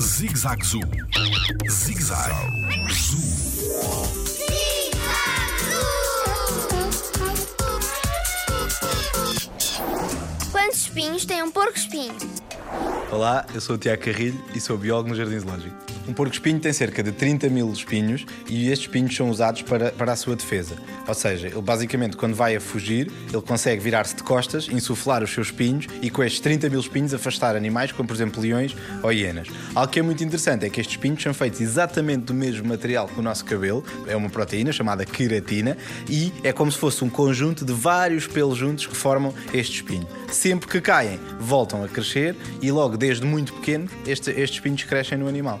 Zig Zag Zoo. Zig Zag Zoo. Quantos espinhos tem um porco-espinho? Olá, eu sou o Tiago Carrilho e sou biólogo no Jardim Zoológico. Um porco-espinho tem cerca de 30 mil espinhos e estes espinhos são usados para, para a sua defesa. Ou seja, ele basicamente, quando vai a fugir, ele consegue virar-se de costas, insuflar os seus espinhos e com estes 30 mil espinhos afastar animais como, por exemplo, leões ou hienas. Algo que é muito interessante é que estes espinhos são feitos exatamente do mesmo material que o nosso cabelo, é uma proteína chamada queratina e é como se fosse um conjunto de vários pelos juntos que formam este espinho. Sempre que caem, voltam a crescer e logo desde muito pequeno este, estes espinhos crescem no animal.